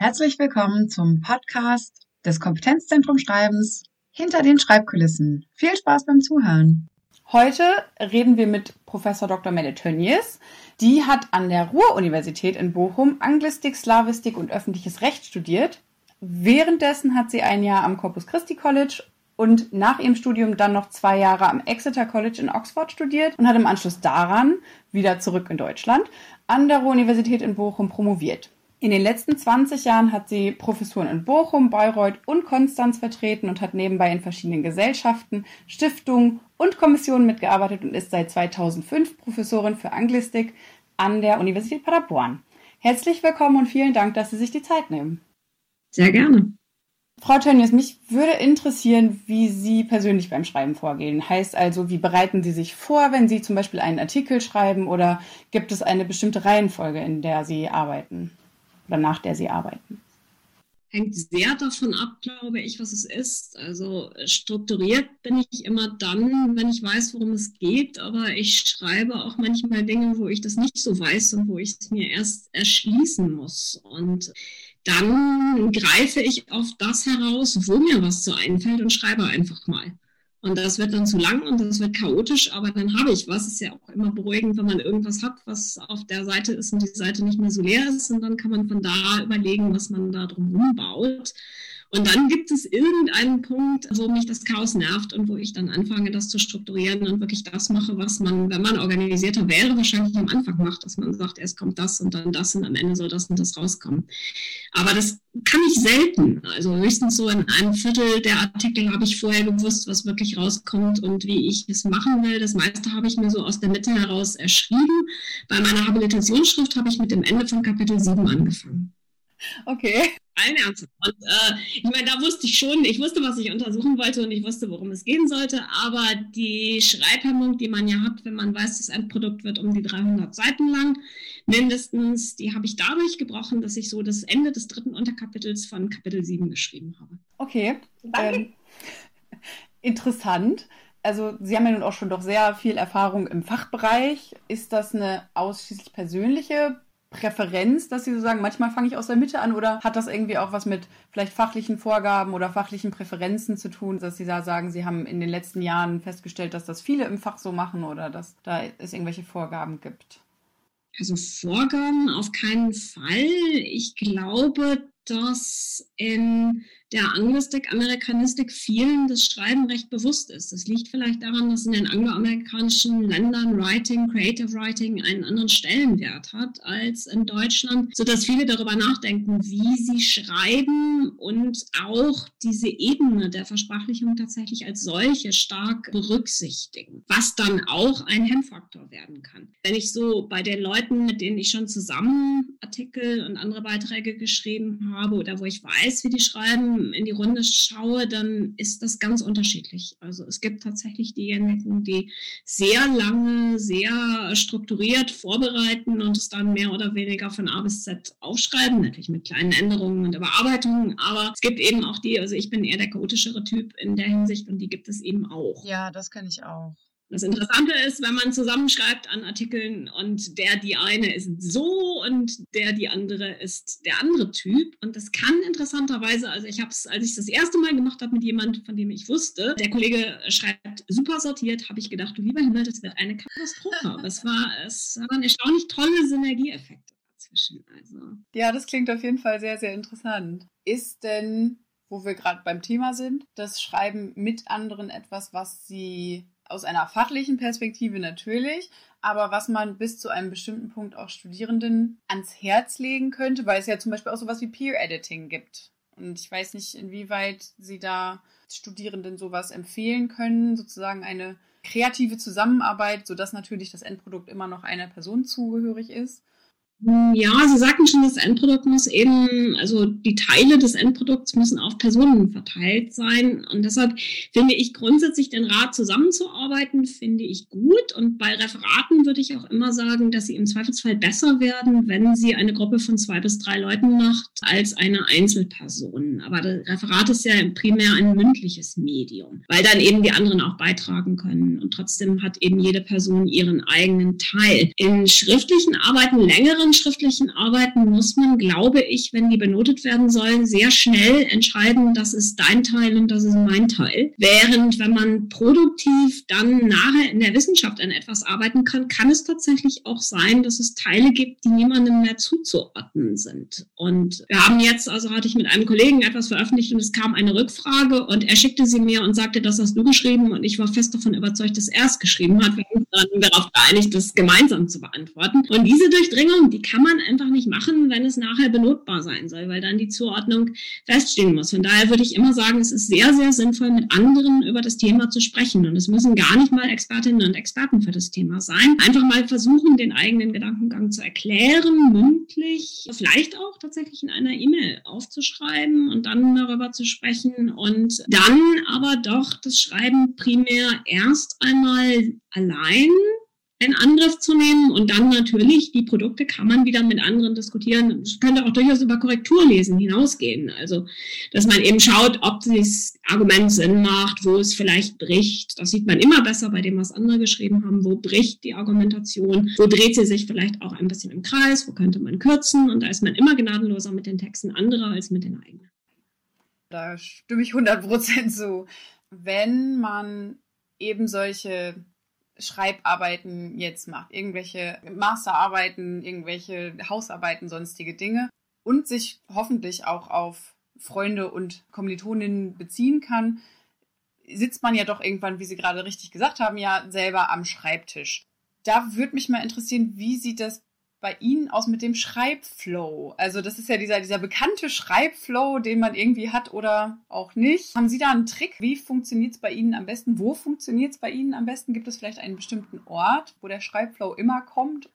Herzlich willkommen zum Podcast des Kompetenzzentrum Schreibens hinter den Schreibkulissen. Viel Spaß beim Zuhören. Heute reden wir mit Professor Dr. Melle Tönnies. Die hat an der Ruhr-Universität in Bochum Anglistik, Slavistik und öffentliches Recht studiert. Währenddessen hat sie ein Jahr am Corpus Christi College und nach ihrem Studium dann noch zwei Jahre am Exeter College in Oxford studiert und hat im Anschluss daran, wieder zurück in Deutschland, an der Ruhr-Universität in Bochum promoviert. In den letzten 20 Jahren hat sie Professuren in Bochum, Bayreuth und Konstanz vertreten und hat nebenbei in verschiedenen Gesellschaften, Stiftungen und Kommissionen mitgearbeitet und ist seit 2005 Professorin für Anglistik an der Universität Paderborn. Herzlich willkommen und vielen Dank, dass Sie sich die Zeit nehmen. Sehr gerne. Frau Tönnies, mich würde interessieren, wie Sie persönlich beim Schreiben vorgehen. Heißt also, wie bereiten Sie sich vor, wenn Sie zum Beispiel einen Artikel schreiben oder gibt es eine bestimmte Reihenfolge, in der Sie arbeiten? Oder nach der sie arbeiten? Hängt sehr davon ab, glaube ich, was es ist. Also strukturiert bin ich immer dann, wenn ich weiß, worum es geht, aber ich schreibe auch manchmal Dinge, wo ich das nicht so weiß und wo ich es mir erst erschließen muss. Und dann greife ich auf das heraus, wo mir was so einfällt und schreibe einfach mal. Und das wird dann zu lang und das wird chaotisch, aber dann habe ich was. Ist ja auch immer beruhigend, wenn man irgendwas hat, was auf der Seite ist und die Seite nicht mehr so leer ist. Und dann kann man von da überlegen, was man da drum baut. Und dann gibt es irgendeinen Punkt, wo mich das Chaos nervt und wo ich dann anfange, das zu strukturieren und wirklich das mache, was man, wenn man organisierter wäre, wahrscheinlich am Anfang macht, dass man sagt, erst kommt das und dann das und am Ende soll das und das rauskommen. Aber das kann ich selten. Also höchstens so in einem Viertel der Artikel habe ich vorher gewusst, was wirklich rauskommt und wie ich es machen will. Das meiste habe ich mir so aus der Mitte heraus erschrieben. Bei meiner Habilitationsschrift habe ich mit dem Ende von Kapitel 7 angefangen. Okay. Allen Ernst. Und äh, ich meine, da wusste ich schon, ich wusste, was ich untersuchen wollte und ich wusste, worum es gehen sollte. Aber die Schreibhemmung, die man ja hat, wenn man weiß, das Endprodukt wird um die 300 Seiten lang, mindestens, die habe ich dadurch gebrochen, dass ich so das Ende des dritten Unterkapitels von Kapitel 7 geschrieben habe. Okay. Ähm, interessant. Also Sie haben ja nun auch schon doch sehr viel Erfahrung im Fachbereich. Ist das eine ausschließlich persönliche Präferenz, dass Sie so sagen, manchmal fange ich aus der Mitte an oder hat das irgendwie auch was mit vielleicht fachlichen Vorgaben oder fachlichen Präferenzen zu tun, dass Sie da sagen, Sie haben in den letzten Jahren festgestellt, dass das viele im Fach so machen oder dass da es irgendwelche Vorgaben gibt? Also Vorgaben auf keinen Fall. Ich glaube, dass in der Anglistik, Amerikanistik vielen das Schreiben recht bewusst ist. Das liegt vielleicht daran, dass in den angloamerikanischen Ländern Writing, Creative Writing einen anderen Stellenwert hat als in Deutschland, sodass viele darüber nachdenken, wie sie schreiben und auch diese Ebene der Versprachlichung tatsächlich als solche stark berücksichtigen, was dann auch ein Hemmfaktor werden kann. Wenn ich so bei den Leuten, mit denen ich schon zusammen Artikel und andere Beiträge geschrieben habe oder wo ich weiß, wie die schreiben, in die Runde schaue, dann ist das ganz unterschiedlich. Also es gibt tatsächlich diejenigen, die sehr lange, sehr strukturiert vorbereiten und es dann mehr oder weniger von A bis Z aufschreiben, natürlich mit kleinen Änderungen und Überarbeitungen. Aber es gibt eben auch die, also ich bin eher der chaotischere Typ in der Hinsicht und die gibt es eben auch. Ja, das kenne ich auch. Das Interessante ist, wenn man zusammenschreibt an Artikeln und der, die eine ist so und der, die andere ist der andere Typ. Und das kann interessanterweise, also ich habe es, als ich das erste Mal gemacht habe mit jemandem, von dem ich wusste, der Kollege schreibt super sortiert, habe ich gedacht, du lieber Himmel, das wird eine Katastrophe. Aber es, war, es waren erstaunlich tolle Synergieeffekte dazwischen. Also. Ja, das klingt auf jeden Fall sehr, sehr interessant. Ist denn, wo wir gerade beim Thema sind, das Schreiben mit anderen etwas, was Sie aus einer fachlichen Perspektive natürlich, aber was man bis zu einem bestimmten Punkt auch Studierenden ans Herz legen könnte, weil es ja zum Beispiel auch sowas wie Peer Editing gibt. Und ich weiß nicht, inwieweit Sie da Studierenden sowas empfehlen können, sozusagen eine kreative Zusammenarbeit, sodass natürlich das Endprodukt immer noch einer Person zugehörig ist. Ja, Sie sagten schon, das Endprodukt muss eben, also die Teile des Endprodukts müssen auf Personen verteilt sein. Und deshalb finde ich grundsätzlich den Rat zusammenzuarbeiten, finde ich gut. Und bei Referaten würde ich auch immer sagen, dass sie im Zweifelsfall besser werden, wenn sie eine Gruppe von zwei bis drei Leuten macht, als eine Einzelperson. Aber das Referat ist ja primär ein mündliches Medium, weil dann eben die anderen auch beitragen können. Und trotzdem hat eben jede Person ihren eigenen Teil. In schriftlichen Arbeiten längeren anderen schriftlichen Arbeiten muss man, glaube ich, wenn die benotet werden sollen, sehr schnell entscheiden, das ist dein Teil und das ist mein Teil. Während wenn man produktiv dann nachher in der Wissenschaft an etwas arbeiten kann, kann es tatsächlich auch sein, dass es Teile gibt, die niemandem mehr zuzuordnen sind. Und wir haben jetzt, also hatte ich mit einem Kollegen etwas veröffentlicht und es kam eine Rückfrage und er schickte sie mir und sagte, das hast du geschrieben und ich war fest davon überzeugt, dass er es geschrieben hat. Wir haben uns dann darauf geeinigt, das gemeinsam zu beantworten. Und diese Durchdringung, die kann man einfach nicht machen, wenn es nachher benotbar sein soll, weil dann die Zuordnung feststehen muss. Von daher würde ich immer sagen, es ist sehr, sehr sinnvoll, mit anderen über das Thema zu sprechen. Und es müssen gar nicht mal Expertinnen und Experten für das Thema sein. Einfach mal versuchen, den eigenen Gedankengang zu erklären, mündlich, vielleicht auch tatsächlich in einer E-Mail aufzuschreiben und dann darüber zu sprechen und dann aber doch das Schreiben primär erst einmal allein in Angriff zu nehmen und dann natürlich die Produkte kann man wieder mit anderen diskutieren. Es könnte auch durchaus über Korrekturlesen hinausgehen. Also, dass man eben schaut, ob das Argument Sinn macht, wo es vielleicht bricht. Das sieht man immer besser bei dem, was andere geschrieben haben. Wo bricht die Argumentation? Wo dreht sie sich vielleicht auch ein bisschen im Kreis? Wo könnte man kürzen? Und da ist man immer gnadenloser mit den Texten anderer als mit den eigenen. Da stimme ich 100% zu. Wenn man eben solche Schreibarbeiten jetzt macht, irgendwelche Masterarbeiten, irgendwelche Hausarbeiten, sonstige Dinge und sich hoffentlich auch auf Freunde und Kommilitoninnen beziehen kann, sitzt man ja doch irgendwann, wie Sie gerade richtig gesagt haben, ja selber am Schreibtisch. Da würde mich mal interessieren, wie sieht das bei Ihnen aus mit dem Schreibflow? Also das ist ja dieser, dieser bekannte Schreibflow, den man irgendwie hat oder auch nicht. Haben Sie da einen Trick? Wie funktioniert es bei Ihnen am besten? Wo funktioniert es bei Ihnen am besten? Gibt es vielleicht einen bestimmten Ort, wo der Schreibflow immer kommt?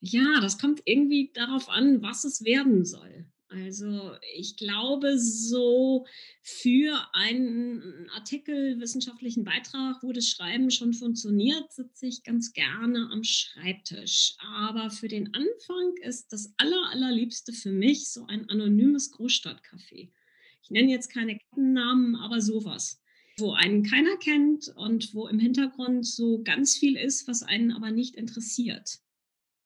Ja, das kommt irgendwie darauf an, was es werden soll. Also ich glaube, so für einen Artikel, wissenschaftlichen Beitrag, wo das Schreiben schon funktioniert, sitze ich ganz gerne am Schreibtisch. Aber für den Anfang ist das aller, allerliebste für mich so ein anonymes Großstadtcafé. Ich nenne jetzt keine Kettennamen, aber sowas wo einen keiner kennt und wo im Hintergrund so ganz viel ist, was einen aber nicht interessiert.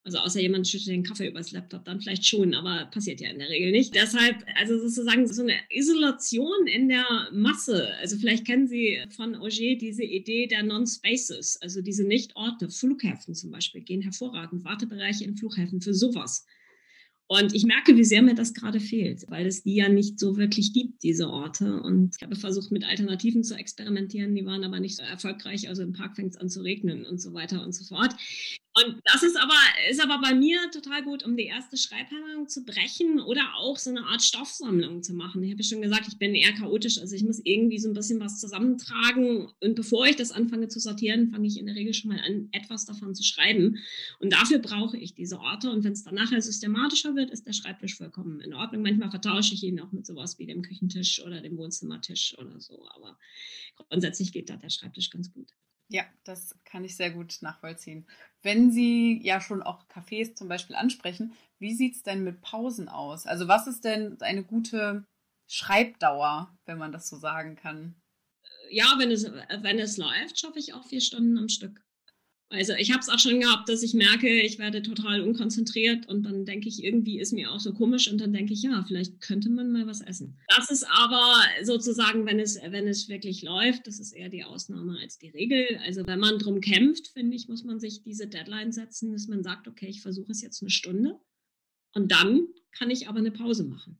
Also außer jemand schüttet den Kaffee übers Laptop, dann vielleicht schon, aber passiert ja in der Regel nicht. Deshalb, also sozusagen so eine Isolation in der Masse. Also vielleicht kennen Sie von Auger diese Idee der Non-Spaces, also diese Nicht-Orte. Flughäfen zum Beispiel gehen hervorragend. Wartebereiche in Flughäfen für sowas. Und ich merke, wie sehr mir das gerade fehlt, weil es die ja nicht so wirklich gibt, diese Orte. Und ich habe versucht, mit Alternativen zu experimentieren, die waren aber nicht so erfolgreich. Also im Park fängt es an zu regnen und so weiter und so fort. Und das ist aber, ist aber bei mir total gut, um die erste Schreibhemmung zu brechen oder auch so eine Art Stoffsammlung zu machen. Ich habe ja schon gesagt, ich bin eher chaotisch, also ich muss irgendwie so ein bisschen was zusammentragen. Und bevor ich das anfange zu sortieren, fange ich in der Regel schon mal an, etwas davon zu schreiben. Und dafür brauche ich diese Orte. Und wenn es dann nachher systematischer wird, ist der Schreibtisch vollkommen in Ordnung. Manchmal vertausche ich ihn auch mit sowas wie dem Küchentisch oder dem Wohnzimmertisch oder so. Aber grundsätzlich geht da der Schreibtisch ganz gut. Ja, das kann ich sehr gut nachvollziehen. Wenn Sie ja schon auch Cafés zum Beispiel ansprechen, wie sieht es denn mit Pausen aus? Also was ist denn eine gute Schreibdauer, wenn man das so sagen kann? Ja, wenn es, wenn es läuft, schaffe ich auch vier Stunden am Stück. Also ich habe es auch schon gehabt, dass ich merke, ich werde total unkonzentriert und dann denke ich, irgendwie ist mir auch so komisch und dann denke ich, ja, vielleicht könnte man mal was essen. Das ist aber sozusagen, wenn es, wenn es wirklich läuft, das ist eher die Ausnahme als die Regel. Also wenn man drum kämpft, finde ich, muss man sich diese Deadline setzen, dass man sagt, okay, ich versuche es jetzt eine Stunde und dann kann ich aber eine Pause machen.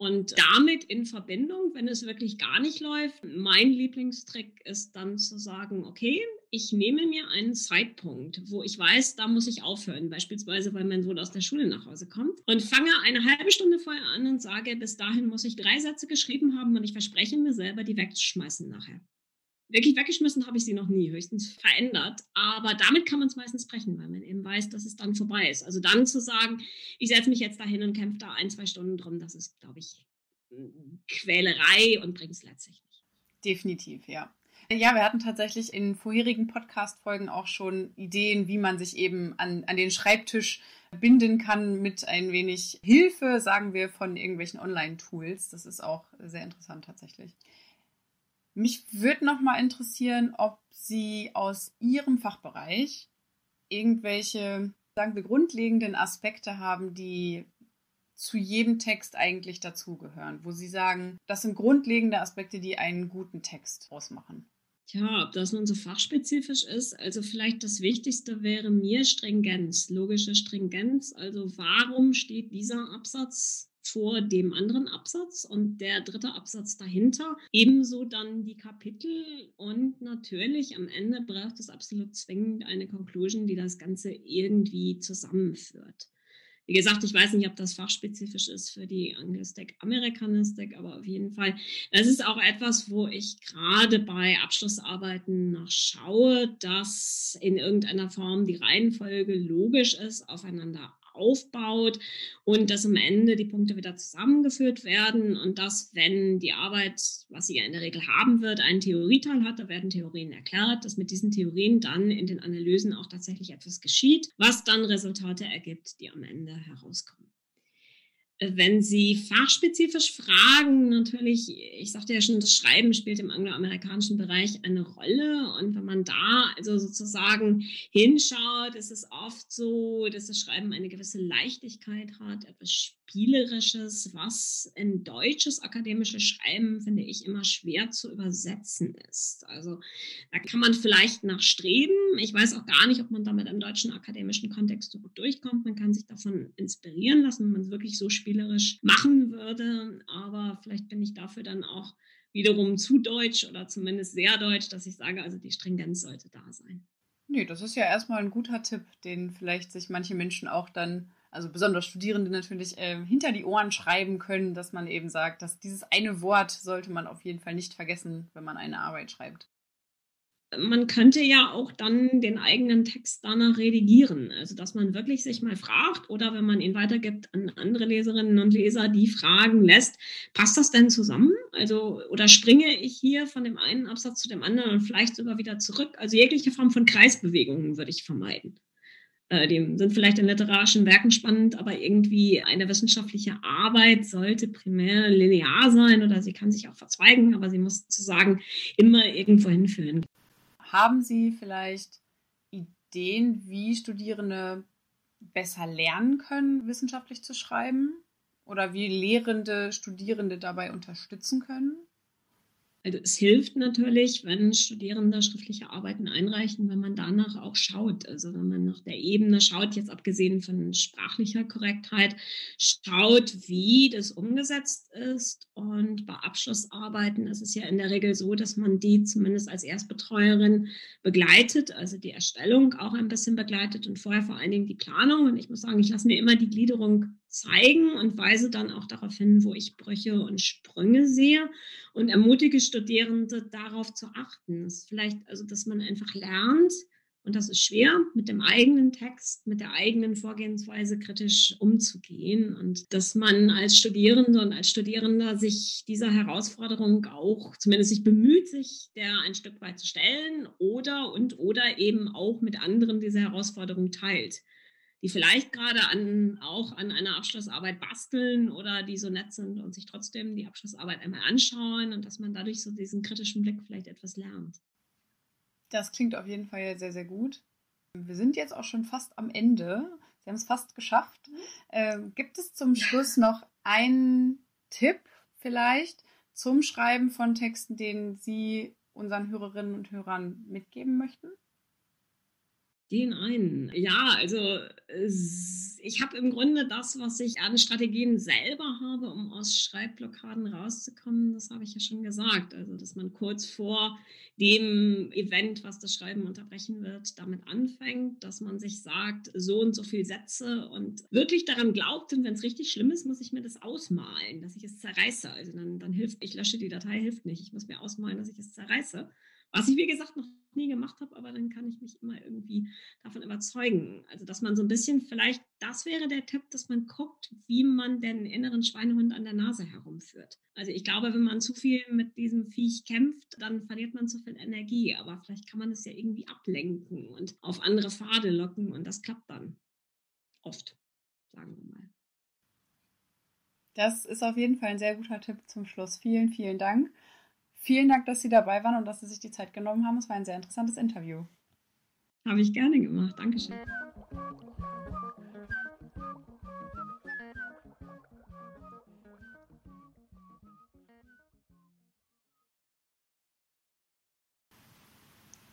Und damit in Verbindung, wenn es wirklich gar nicht läuft, mein Lieblingstrick ist dann zu sagen, okay, ich nehme mir einen Zeitpunkt, wo ich weiß, da muss ich aufhören, beispielsweise weil mein Sohn aus der Schule nach Hause kommt und fange eine halbe Stunde vorher an und sage, bis dahin muss ich drei Sätze geschrieben haben und ich verspreche mir selber, die wegzuschmeißen nachher. Wirklich weggeschmissen habe ich sie noch nie, höchstens verändert. Aber damit kann man es meistens brechen, weil man eben weiß, dass es dann vorbei ist. Also dann zu sagen, ich setze mich jetzt dahin und kämpfe da ein, zwei Stunden drum, das ist, glaube ich, Quälerei und bringt es letztlich nicht. Definitiv, ja. Ja, wir hatten tatsächlich in vorherigen Podcast-Folgen auch schon Ideen, wie man sich eben an, an den Schreibtisch binden kann mit ein wenig Hilfe, sagen wir, von irgendwelchen Online-Tools. Das ist auch sehr interessant tatsächlich. Mich würde noch mal interessieren, ob Sie aus Ihrem Fachbereich irgendwelche sagen wir, grundlegenden Aspekte haben, die zu jedem Text eigentlich dazugehören, wo Sie sagen, das sind grundlegende Aspekte, die einen guten Text ausmachen? Tja, ob das nun so fachspezifisch ist, also vielleicht das Wichtigste wäre mir Stringenz, logische Stringenz. Also warum steht dieser Absatz vor dem anderen Absatz und der dritte Absatz dahinter. Ebenso dann die Kapitel und natürlich am Ende braucht es absolut zwingend eine Conclusion, die das Ganze irgendwie zusammenführt. Wie gesagt, ich weiß nicht, ob das fachspezifisch ist für die Anglistik, Amerikanistik, aber auf jeden Fall. Das ist auch etwas, wo ich gerade bei Abschlussarbeiten nachschaue, dass in irgendeiner Form die Reihenfolge logisch ist, aufeinander aufbaut und dass am Ende die Punkte wieder zusammengeführt werden und dass, wenn die Arbeit, was sie ja in der Regel haben wird, einen Theorieteil hat, da werden Theorien erklärt, dass mit diesen Theorien dann in den Analysen auch tatsächlich etwas geschieht, was dann Resultate ergibt, die am Ende herauskommen wenn Sie fachspezifisch fragen, natürlich, ich sagte ja schon, das Schreiben spielt im angloamerikanischen Bereich eine Rolle. Und wenn man da also sozusagen hinschaut, ist es oft so, dass das Schreiben eine gewisse Leichtigkeit hat, etwas Spielerisches, was in deutsches akademisches Schreiben, finde ich, immer schwer zu übersetzen ist. Also da kann man vielleicht nachstreben. Ich weiß auch gar nicht, ob man damit im deutschen akademischen Kontext so gut durchkommt. Man kann sich davon inspirieren lassen, wenn man es wirklich so spielerisch machen würde. Aber vielleicht bin ich dafür dann auch wiederum zu deutsch oder zumindest sehr deutsch, dass ich sage, also die Stringenz sollte da sein. Nee, das ist ja erstmal ein guter Tipp, den vielleicht sich manche Menschen auch dann also besonders Studierende natürlich, äh, hinter die Ohren schreiben können, dass man eben sagt, dass dieses eine Wort sollte man auf jeden Fall nicht vergessen, wenn man eine Arbeit schreibt man könnte ja auch dann den eigenen Text danach redigieren. Also, dass man wirklich sich mal fragt oder wenn man ihn weitergibt an andere Leserinnen und Leser, die fragen lässt, passt das denn zusammen? Also, oder springe ich hier von dem einen Absatz zu dem anderen und vielleicht sogar wieder zurück? Also, jegliche Form von Kreisbewegungen würde ich vermeiden. Äh, die sind vielleicht in literarischen Werken spannend, aber irgendwie eine wissenschaftliche Arbeit sollte primär linear sein oder sie kann sich auch verzweigen, aber sie muss sozusagen immer irgendwo hinführen. Haben Sie vielleicht Ideen, wie Studierende besser lernen können, wissenschaftlich zu schreiben? Oder wie Lehrende Studierende dabei unterstützen können? Also es hilft natürlich, wenn Studierende schriftliche Arbeiten einreichen, wenn man danach auch schaut. Also wenn man nach der Ebene schaut, jetzt abgesehen von sprachlicher Korrektheit, schaut, wie das umgesetzt ist. Und bei Abschlussarbeiten ist es ja in der Regel so, dass man die zumindest als Erstbetreuerin begleitet, also die Erstellung auch ein bisschen begleitet und vorher vor allen Dingen die Planung. Und ich muss sagen, ich lasse mir immer die Gliederung zeigen und weise dann auch darauf hin, wo ich Brüche und Sprünge sehe und ermutige Studierende darauf zu achten. Das vielleicht, also dass man einfach lernt, und das ist schwer, mit dem eigenen Text, mit der eigenen Vorgehensweise kritisch umzugehen und dass man als Studierende und als Studierender sich dieser Herausforderung auch zumindest sich bemüht, sich der ein Stück weit zu stellen oder und oder eben auch mit anderen diese Herausforderung teilt die vielleicht gerade an, auch an einer Abschlussarbeit basteln oder die so nett sind und sich trotzdem die Abschlussarbeit einmal anschauen und dass man dadurch so diesen kritischen Blick vielleicht etwas lernt. Das klingt auf jeden Fall sehr, sehr gut. Wir sind jetzt auch schon fast am Ende. Sie haben es fast geschafft. Ähm, gibt es zum Schluss noch einen Tipp vielleicht zum Schreiben von Texten, den Sie unseren Hörerinnen und Hörern mitgeben möchten? Den einen. Ja, also ich habe im Grunde das, was ich an Strategien selber habe, um aus Schreibblockaden rauszukommen, das habe ich ja schon gesagt. Also, dass man kurz vor dem Event, was das Schreiben unterbrechen wird, damit anfängt, dass man sich sagt, so und so viele Sätze und wirklich daran glaubt, und wenn es richtig schlimm ist, muss ich mir das ausmalen, dass ich es zerreiße. Also dann, dann hilft, ich lösche die Datei, hilft nicht. Ich muss mir ausmalen, dass ich es zerreiße. Was ich, wie gesagt, noch nie gemacht habe, aber dann kann ich mich immer irgendwie davon überzeugen. Also, dass man so ein bisschen vielleicht, das wäre der Tipp, dass man guckt, wie man den inneren Schweinehund an der Nase herumführt. Also, ich glaube, wenn man zu viel mit diesem Viech kämpft, dann verliert man zu viel Energie. Aber vielleicht kann man es ja irgendwie ablenken und auf andere Pfade locken und das klappt dann. Oft, sagen wir mal. Das ist auf jeden Fall ein sehr guter Tipp zum Schluss. Vielen, vielen Dank. Vielen Dank, dass Sie dabei waren und dass Sie sich die Zeit genommen haben. Es war ein sehr interessantes Interview. Habe ich gerne gemacht. Dankeschön.